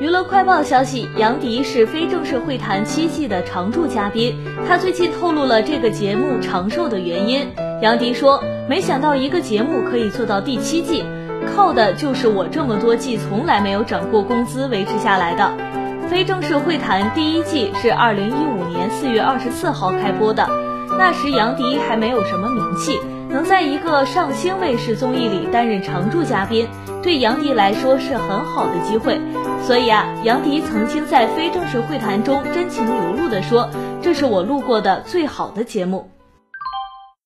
娱乐快报消息，杨迪是非正式会谈七季的常驻嘉宾。他最近透露了这个节目长寿的原因。杨迪说：“没想到一个节目可以做到第七季，靠的就是我这么多季从来没有涨过工资维持下来的。”非正式会谈第一季是二零一五年四月二十四号开播的，那时杨迪还没有什么名气。能在一个上星卫视综艺里担任常驻嘉宾，对杨迪来说是很好的机会。所以啊，杨迪曾经在非正式会谈中真情流露的说：“这是我录过的最好的节目。”